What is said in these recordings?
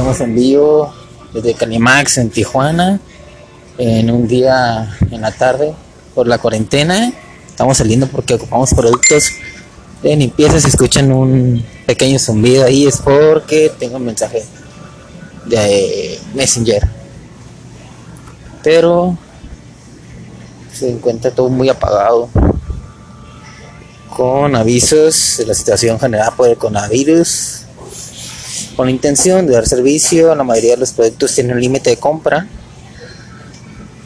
Estamos en vivo desde Calimax en Tijuana en un día en la tarde por la cuarentena. Estamos saliendo porque ocupamos productos de limpieza. Si escuchan un pequeño zumbido ahí es porque tengo un mensaje de Messenger. Pero se encuentra todo muy apagado con avisos de la situación generada por el coronavirus con la intención de dar servicio. La mayoría de los productos tienen un límite de compra,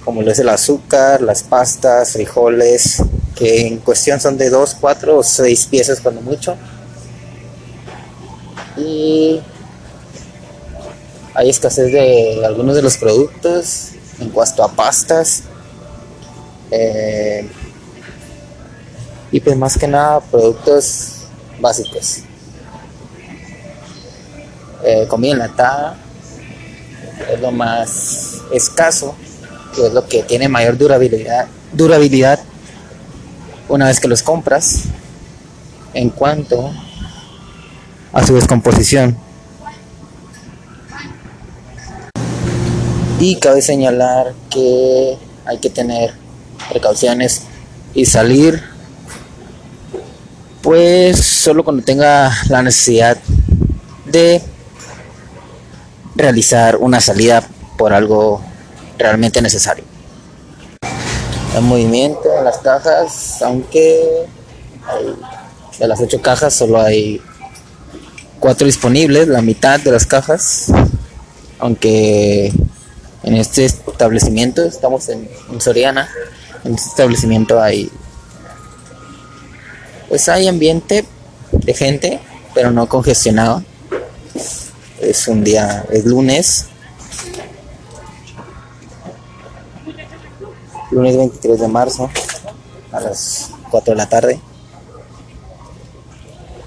como lo es el azúcar, las pastas, frijoles, que en cuestión son de 2, 4 o 6 piezas cuando mucho. Y hay escasez de algunos de los productos en cuanto a pastas. Eh, y pues más que nada productos básicos. Eh, comida enlatada es lo más escaso, que es lo que tiene mayor durabilidad, durabilidad una vez que los compras en cuanto a su descomposición. Y cabe señalar que hay que tener precauciones y salir pues solo cuando tenga la necesidad de realizar una salida por algo realmente necesario. El movimiento en las cajas, aunque de las ocho cajas solo hay cuatro disponibles, la mitad de las cajas, aunque en este establecimiento, estamos en, en Soriana, en este establecimiento hay pues hay ambiente de gente, pero no congestionado. Es un día, es lunes. Lunes 23 de marzo a las 4 de la tarde.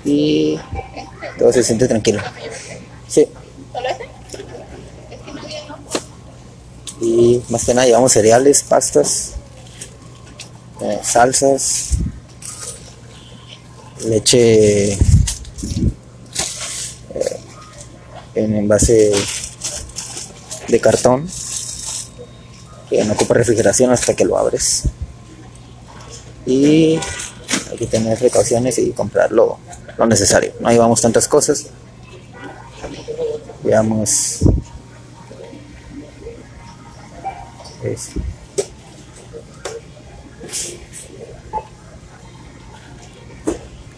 Y todo se siente tranquilo. Sí. Y más que nada llevamos cereales, pastas, eh, salsas, leche eh, en envase de cartón que no ocupa refrigeración hasta que lo abres. Y hay que tener precauciones y comprar lo, necesario. No llevamos tantas cosas. Llevamos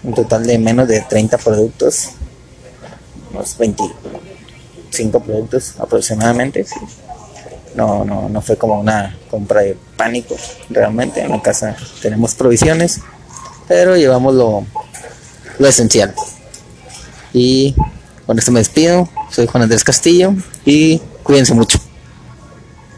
un total de menos de 30 productos, unos 25 productos aproximadamente. No, no, no fue como una compra de pánico realmente. En la casa tenemos provisiones, pero llevamos lo, lo esencial. Y con esto me despido. Soy Juan Andrés Castillo y cuídense mucho.